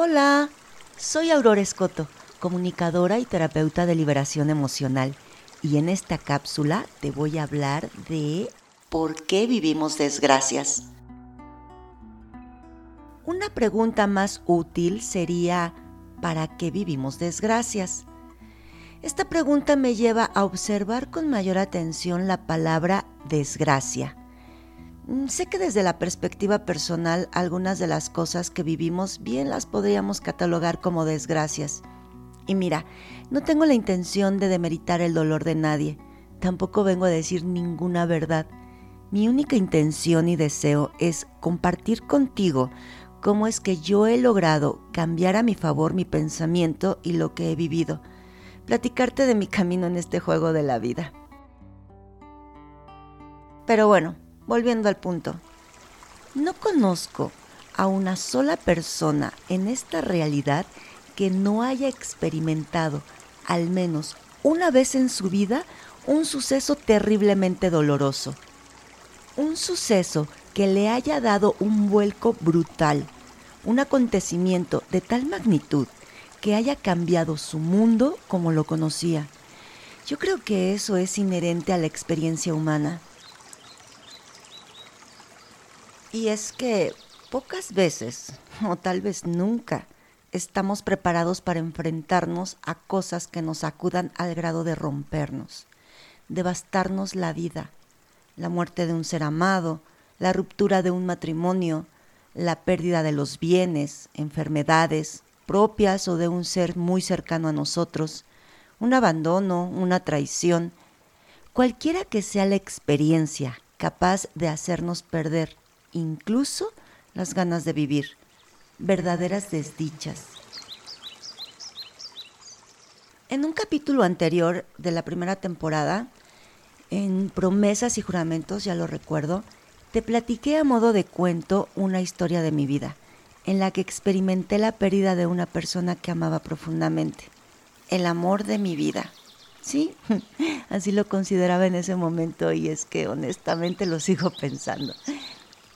Hola, soy Aurora Escoto, comunicadora y terapeuta de liberación emocional. Y en esta cápsula te voy a hablar de por qué vivimos desgracias. Una pregunta más útil sería ¿para qué vivimos desgracias? Esta pregunta me lleva a observar con mayor atención la palabra desgracia sé que desde la perspectiva personal algunas de las cosas que vivimos bien las podríamos catalogar como desgracias. Y mira, no tengo la intención de demeritar el dolor de nadie, tampoco vengo a decir ninguna verdad. Mi única intención y deseo es compartir contigo cómo es que yo he logrado cambiar a mi favor mi pensamiento y lo que he vivido, platicarte de mi camino en este juego de la vida. Pero bueno, volviendo al punto, no conozco a una sola persona en esta realidad que no haya experimentado al menos una vez en su vida un suceso terriblemente doloroso. Un suceso que le haya dado un vuelco brutal, un acontecimiento de tal magnitud que haya cambiado su mundo como lo conocía. Yo creo que eso es inherente a la experiencia humana. Y es que pocas veces, o tal vez nunca, estamos preparados para enfrentarnos a cosas que nos acudan al grado de rompernos, devastarnos la vida, la muerte de un ser amado, la ruptura de un matrimonio, la pérdida de los bienes, enfermedades propias o de un ser muy cercano a nosotros, un abandono, una traición, cualquiera que sea la experiencia capaz de hacernos perder incluso las ganas de vivir, verdaderas desdichas. En un capítulo anterior de la primera temporada, en Promesas y Juramentos, ya lo recuerdo, te platiqué a modo de cuento una historia de mi vida, en la que experimenté la pérdida de una persona que amaba profundamente, el amor de mi vida. Sí, así lo consideraba en ese momento y es que honestamente lo sigo pensando.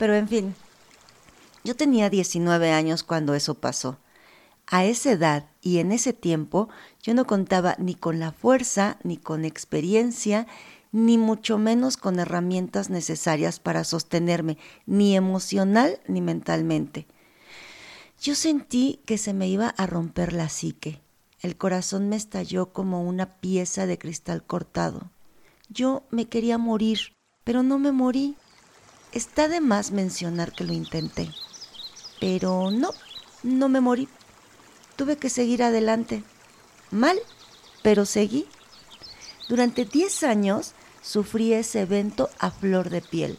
Pero en fin, yo tenía 19 años cuando eso pasó. A esa edad y en ese tiempo yo no contaba ni con la fuerza, ni con experiencia, ni mucho menos con herramientas necesarias para sostenerme, ni emocional ni mentalmente. Yo sentí que se me iba a romper la psique. El corazón me estalló como una pieza de cristal cortado. Yo me quería morir, pero no me morí. Está de más mencionar que lo intenté, pero no, no me morí. Tuve que seguir adelante. Mal, pero seguí. Durante 10 años sufrí ese evento a flor de piel,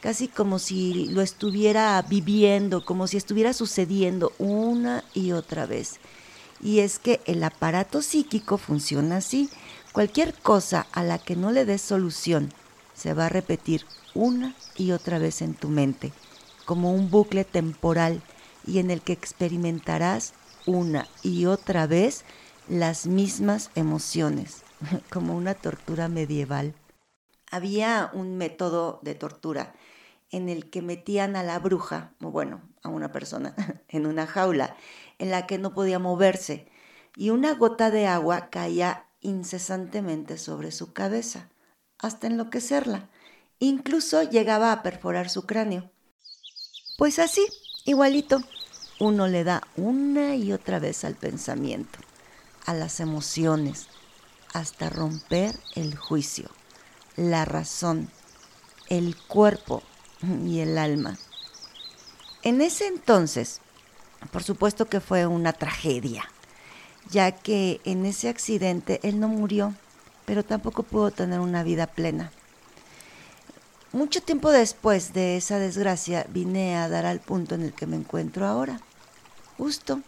casi como si lo estuviera viviendo, como si estuviera sucediendo una y otra vez. Y es que el aparato psíquico funciona así. Cualquier cosa a la que no le des solución se va a repetir una y otra vez en tu mente, como un bucle temporal y en el que experimentarás una y otra vez las mismas emociones, como una tortura medieval. Había un método de tortura en el que metían a la bruja, o bueno, a una persona, en una jaula en la que no podía moverse y una gota de agua caía incesantemente sobre su cabeza, hasta enloquecerla. Incluso llegaba a perforar su cráneo. Pues así, igualito, uno le da una y otra vez al pensamiento, a las emociones, hasta romper el juicio, la razón, el cuerpo y el alma. En ese entonces, por supuesto que fue una tragedia, ya que en ese accidente él no murió, pero tampoco pudo tener una vida plena. Mucho tiempo después de esa desgracia vine a dar al punto en el que me encuentro ahora, justo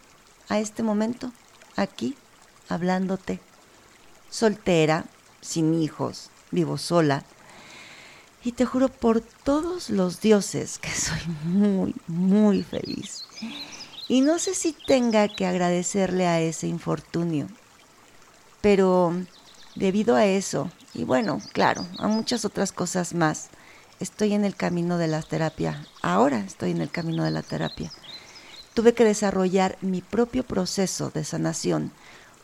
a este momento, aquí, hablándote, soltera, sin hijos, vivo sola, y te juro por todos los dioses que soy muy, muy feliz. Y no sé si tenga que agradecerle a ese infortunio, pero debido a eso, y bueno, claro, a muchas otras cosas más, estoy en el camino de la terapia. Ahora estoy en el camino de la terapia. Tuve que desarrollar mi propio proceso de sanación,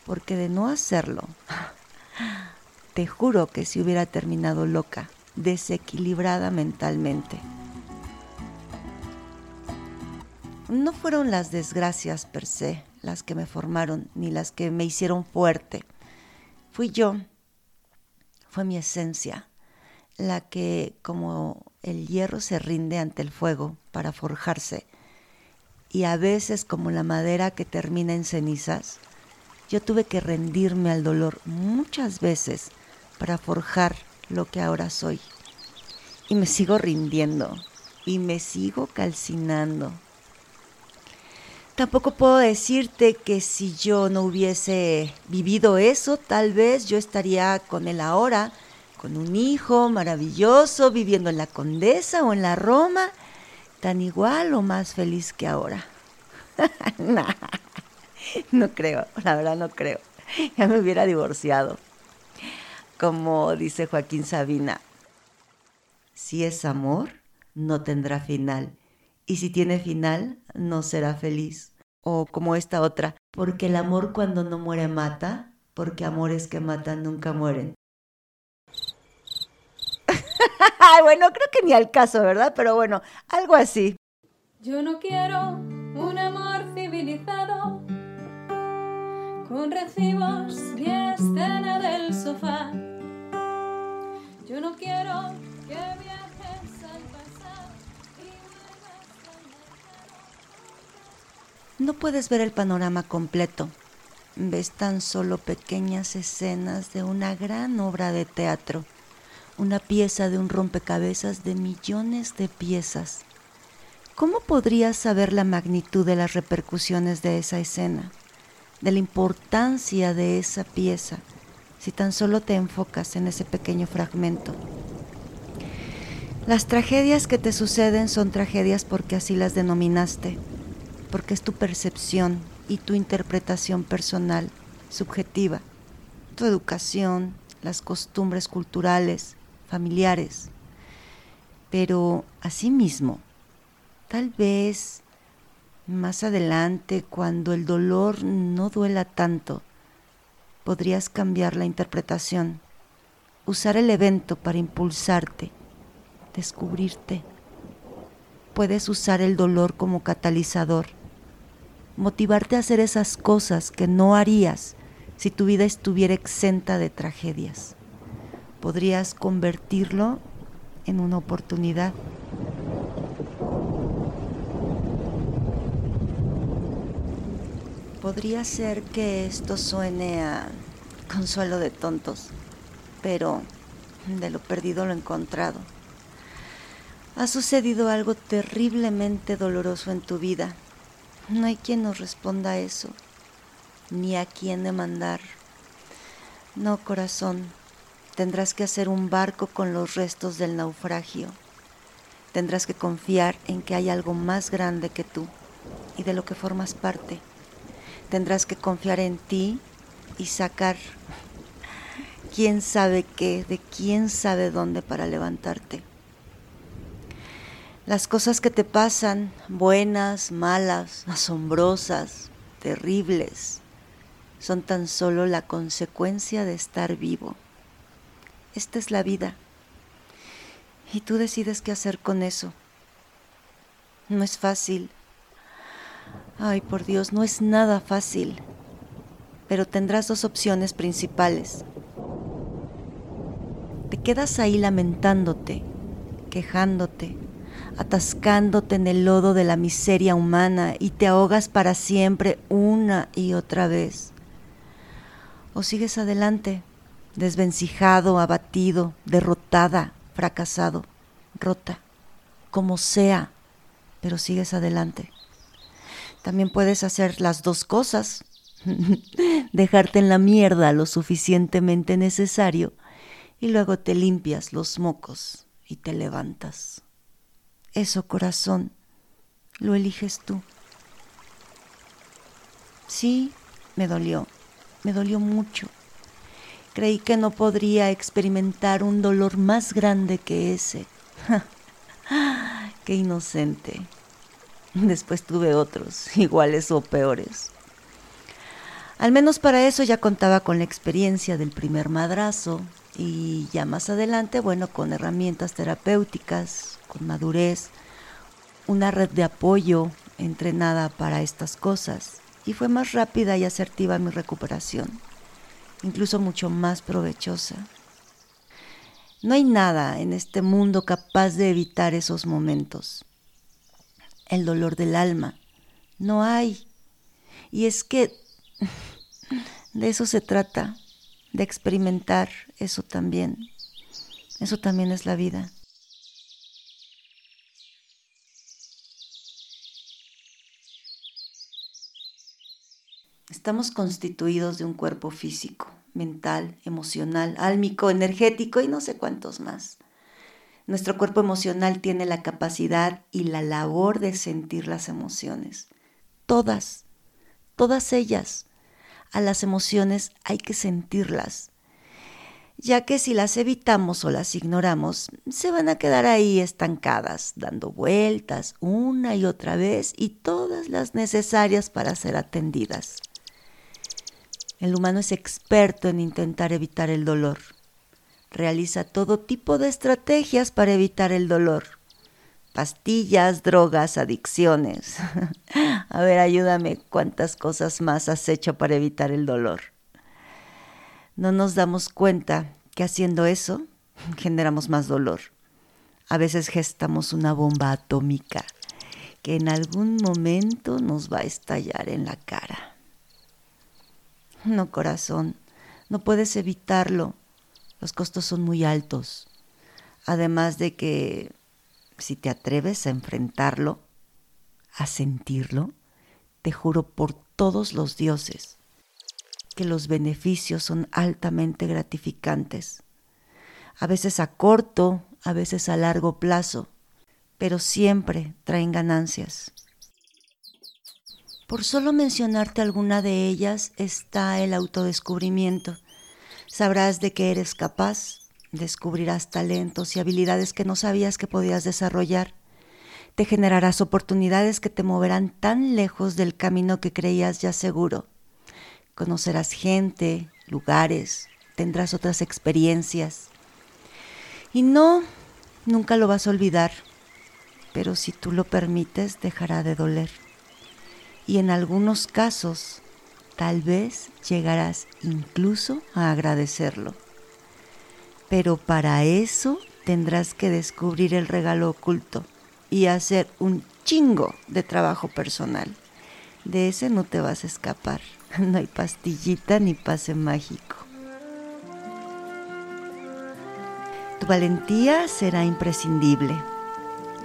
porque de no hacerlo, te juro que si hubiera terminado loca, desequilibrada mentalmente. No fueron las desgracias per se las que me formaron, ni las que me hicieron fuerte. Fui yo, fue mi esencia, la que, como el hierro se rinde ante el fuego para forjarse, y a veces como la madera que termina en cenizas, yo tuve que rendirme al dolor muchas veces para forjar lo que ahora soy. Y me sigo rindiendo y me sigo calcinando. Tampoco puedo decirte que si yo no hubiese vivido eso, tal vez yo estaría con él ahora, con un hijo maravilloso, viviendo en la Condesa o en la Roma, tan igual o más feliz que ahora. no creo, la verdad no creo. Ya me hubiera divorciado. Como dice Joaquín Sabina, si es amor, no tendrá final. Y si tiene final, no será feliz. O como esta otra, porque el amor cuando no muere mata, porque amores que matan nunca mueren. bueno, creo que ni al caso, ¿verdad? Pero bueno, algo así. Yo no quiero un amor civilizado con recibos y escena del sofá. Yo no quiero que No puedes ver el panorama completo. Ves tan solo pequeñas escenas de una gran obra de teatro, una pieza de un rompecabezas de millones de piezas. ¿Cómo podrías saber la magnitud de las repercusiones de esa escena? de la importancia de esa pieza si tan solo te enfocas en ese pequeño fragmento. Las tragedias que te suceden son tragedias porque así las denominaste, porque es tu percepción y tu interpretación personal, subjetiva, tu educación, las costumbres culturales, familiares. Pero asimismo, tal vez más adelante, cuando el dolor no duela tanto, podrías cambiar la interpretación, usar el evento para impulsarte, descubrirte. Puedes usar el dolor como catalizador, motivarte a hacer esas cosas que no harías si tu vida estuviera exenta de tragedias. Podrías convertirlo en una oportunidad. Podría ser que esto suene a consuelo de tontos, pero de lo perdido lo encontrado. Ha sucedido algo terriblemente doloroso en tu vida. No hay quien nos responda a eso, ni a quien demandar. No, corazón, tendrás que hacer un barco con los restos del naufragio. Tendrás que confiar en que hay algo más grande que tú y de lo que formas parte tendrás que confiar en ti y sacar quién sabe qué, de quién sabe dónde para levantarte. Las cosas que te pasan, buenas, malas, asombrosas, terribles, son tan solo la consecuencia de estar vivo. Esta es la vida. Y tú decides qué hacer con eso. No es fácil, Ay, por Dios, no es nada fácil, pero tendrás dos opciones principales. Te quedas ahí lamentándote, quejándote, atascándote en el lodo de la miseria humana y te ahogas para siempre una y otra vez. O sigues adelante, desvencijado, abatido, derrotada, fracasado, rota, como sea, pero sigues adelante. También puedes hacer las dos cosas. Dejarte en la mierda lo suficientemente necesario y luego te limpias los mocos y te levantas. Eso, corazón, lo eliges tú. Sí, me dolió, me dolió mucho. Creí que no podría experimentar un dolor más grande que ese. Qué inocente. Después tuve otros, iguales o peores. Al menos para eso ya contaba con la experiencia del primer madrazo y ya más adelante, bueno, con herramientas terapéuticas, con madurez, una red de apoyo entrenada para estas cosas y fue más rápida y asertiva mi recuperación, incluso mucho más provechosa. No hay nada en este mundo capaz de evitar esos momentos. El dolor del alma, no hay. Y es que de eso se trata, de experimentar eso también. Eso también es la vida. Estamos constituidos de un cuerpo físico, mental, emocional, álmico, energético y no sé cuántos más. Nuestro cuerpo emocional tiene la capacidad y la labor de sentir las emociones. Todas, todas ellas. A las emociones hay que sentirlas, ya que si las evitamos o las ignoramos, se van a quedar ahí estancadas, dando vueltas una y otra vez y todas las necesarias para ser atendidas. El humano es experto en intentar evitar el dolor. Realiza todo tipo de estrategias para evitar el dolor. Pastillas, drogas, adicciones. A ver, ayúdame, ¿cuántas cosas más has hecho para evitar el dolor? No nos damos cuenta que haciendo eso generamos más dolor. A veces gestamos una bomba atómica que en algún momento nos va a estallar en la cara. No, corazón, no puedes evitarlo. Los costos son muy altos. Además de que si te atreves a enfrentarlo, a sentirlo, te juro por todos los dioses que los beneficios son altamente gratificantes. A veces a corto, a veces a largo plazo, pero siempre traen ganancias. Por solo mencionarte alguna de ellas está el autodescubrimiento. Sabrás de qué eres capaz, descubrirás talentos y habilidades que no sabías que podías desarrollar. Te generarás oportunidades que te moverán tan lejos del camino que creías ya seguro. Conocerás gente, lugares, tendrás otras experiencias. Y no, nunca lo vas a olvidar, pero si tú lo permites, dejará de doler y en algunos casos tal vez llegarás incluso a agradecerlo. Pero para eso tendrás que descubrir el regalo oculto y hacer un chingo de trabajo personal. De ese no te vas a escapar. No hay pastillita ni pase mágico. Tu valentía será imprescindible.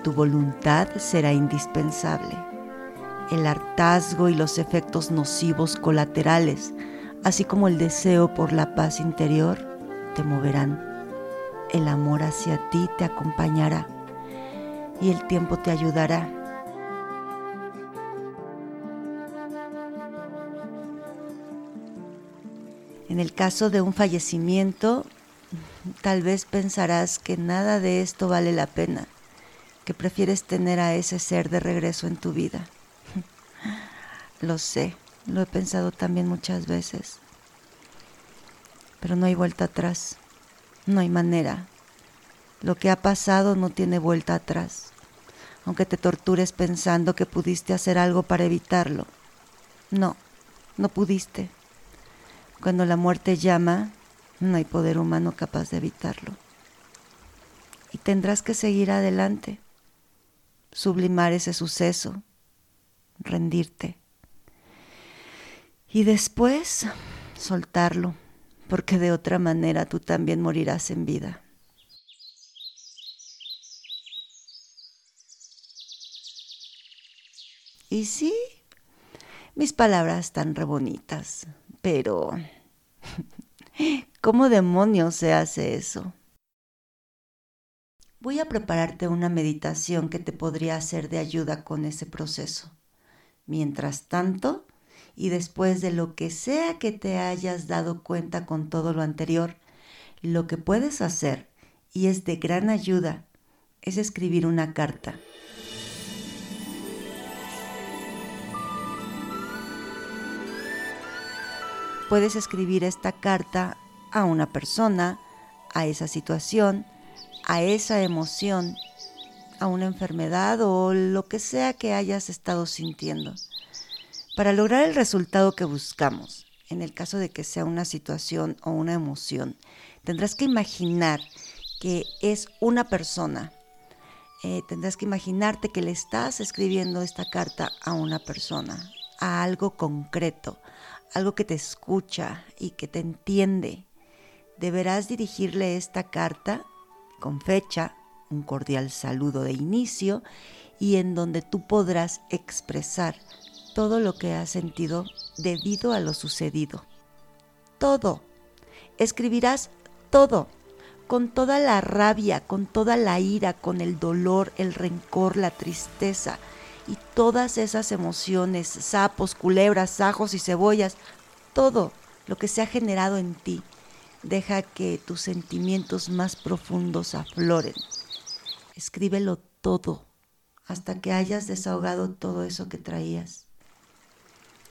Tu voluntad será indispensable el hartazgo y los efectos nocivos colaterales, así como el deseo por la paz interior, te moverán. El amor hacia ti te acompañará y el tiempo te ayudará. En el caso de un fallecimiento, tal vez pensarás que nada de esto vale la pena, que prefieres tener a ese ser de regreso en tu vida. Lo sé, lo he pensado también muchas veces. Pero no hay vuelta atrás, no hay manera. Lo que ha pasado no tiene vuelta atrás, aunque te tortures pensando que pudiste hacer algo para evitarlo. No, no pudiste. Cuando la muerte llama, no hay poder humano capaz de evitarlo. Y tendrás que seguir adelante, sublimar ese suceso, rendirte y después soltarlo, porque de otra manera tú también morirás en vida. Y sí, mis palabras están re bonitas, pero ¿cómo demonios se hace eso? Voy a prepararte una meditación que te podría hacer de ayuda con ese proceso. Mientras tanto, y después de lo que sea que te hayas dado cuenta con todo lo anterior, lo que puedes hacer, y es de gran ayuda, es escribir una carta. Puedes escribir esta carta a una persona, a esa situación, a esa emoción, a una enfermedad o lo que sea que hayas estado sintiendo. Para lograr el resultado que buscamos, en el caso de que sea una situación o una emoción, tendrás que imaginar que es una persona. Eh, tendrás que imaginarte que le estás escribiendo esta carta a una persona, a algo concreto, algo que te escucha y que te entiende. Deberás dirigirle esta carta con fecha, un cordial saludo de inicio y en donde tú podrás expresar todo lo que has sentido debido a lo sucedido. Todo. Escribirás todo, con toda la rabia, con toda la ira, con el dolor, el rencor, la tristeza y todas esas emociones, sapos, culebras, ajos y cebollas, todo lo que se ha generado en ti. Deja que tus sentimientos más profundos afloren. Escríbelo todo hasta que hayas desahogado todo eso que traías.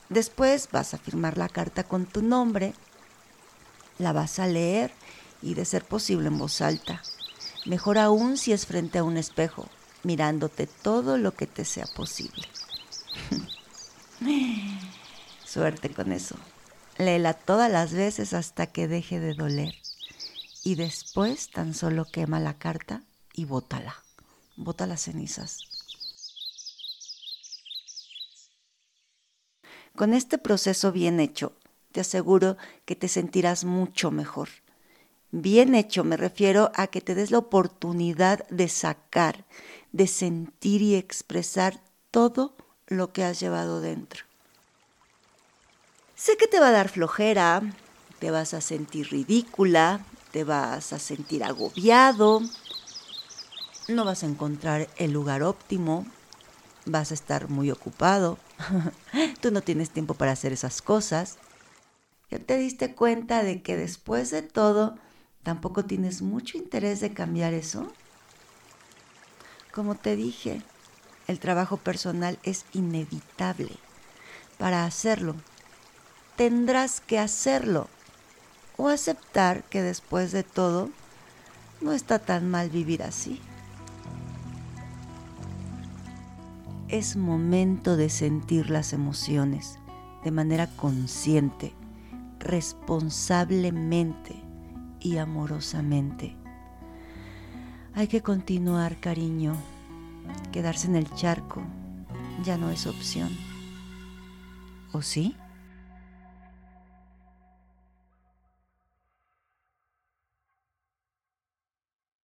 Después vas a firmar la carta con tu nombre, la vas a leer y de ser posible en voz alta. Mejor aún si es frente a un espejo, mirándote todo lo que te sea posible. Suerte con eso. Léela todas las veces hasta que deje de doler. Y después tan solo quema la carta y bótala. Bota las cenizas. Con este proceso bien hecho, te aseguro que te sentirás mucho mejor. Bien hecho me refiero a que te des la oportunidad de sacar, de sentir y expresar todo lo que has llevado dentro. Sé que te va a dar flojera, te vas a sentir ridícula, te vas a sentir agobiado, no vas a encontrar el lugar óptimo, vas a estar muy ocupado, tú no tienes tiempo para hacer esas cosas. ¿Ya te diste cuenta de que después de todo tampoco tienes mucho interés de cambiar eso? Como te dije, el trabajo personal es inevitable. Para hacerlo, tendrás que hacerlo o aceptar que después de todo no está tan mal vivir así. Es momento de sentir las emociones de manera consciente, responsablemente y amorosamente. Hay que continuar, cariño. Quedarse en el charco ya no es opción. ¿O sí?